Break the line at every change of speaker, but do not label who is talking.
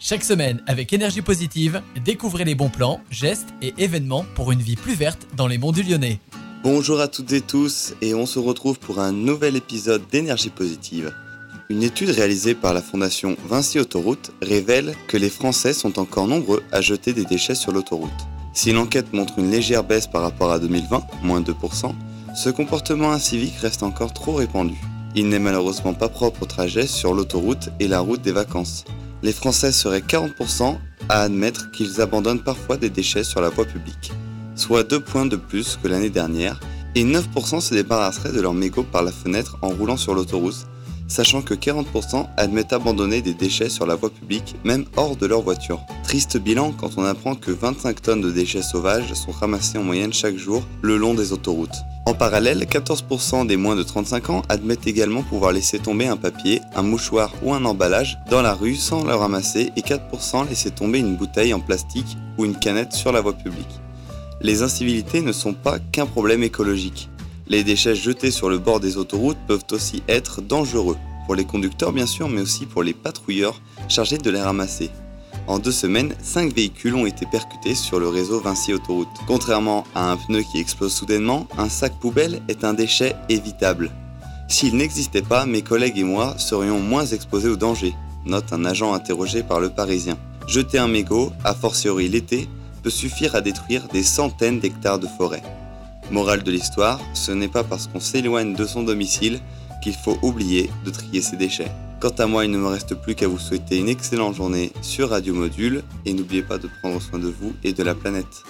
Chaque semaine, avec énergie positive, découvrez les bons plans, gestes et événements pour une vie plus verte dans les monts du Lyonnais.
Bonjour à toutes et tous et on se retrouve pour un nouvel épisode d'énergie positive. Une étude réalisée par la fondation Vinci Autoroute révèle que les Français sont encore nombreux à jeter des déchets sur l'autoroute. Si l'enquête montre une légère baisse par rapport à 2020, moins 2%, ce comportement incivique reste encore trop répandu. Il n'est malheureusement pas propre au trajet sur l'autoroute et la route des vacances. Les Français seraient 40% à admettre qu'ils abandonnent parfois des déchets sur la voie publique, soit 2 points de plus que l'année dernière, et 9% se débarrasseraient de leurs mégots par la fenêtre en roulant sur l'autoroute, sachant que 40% admettent abandonner des déchets sur la voie publique, même hors de leur voiture. Triste bilan quand on apprend que 25 tonnes de déchets sauvages sont ramassés en moyenne chaque jour le long des autoroutes. En parallèle, 14% des moins de 35 ans admettent également pouvoir laisser tomber un papier, un mouchoir ou un emballage dans la rue sans le ramasser et 4% laisser tomber une bouteille en plastique ou une canette sur la voie publique. Les incivilités ne sont pas qu'un problème écologique. Les déchets jetés sur le bord des autoroutes peuvent aussi être dangereux, pour les conducteurs bien sûr, mais aussi pour les patrouilleurs chargés de les ramasser. En deux semaines, 5 véhicules ont été percutés sur le réseau Vinci Autoroute. Contrairement à un pneu qui explose soudainement, un sac poubelle est un déchet évitable. S'il n'existait pas, mes collègues et moi serions moins exposés au danger, note un agent interrogé par le Parisien. Jeter un mégot, a fortiori l'été, peut suffire à détruire des centaines d'hectares de forêt. Morale de l'histoire, ce n'est pas parce qu'on s'éloigne de son domicile qu'il faut oublier de trier ses déchets. Quant à moi, il ne me reste plus qu'à vous souhaiter une excellente journée sur Radio Module et n'oubliez pas de prendre soin de vous et de la planète.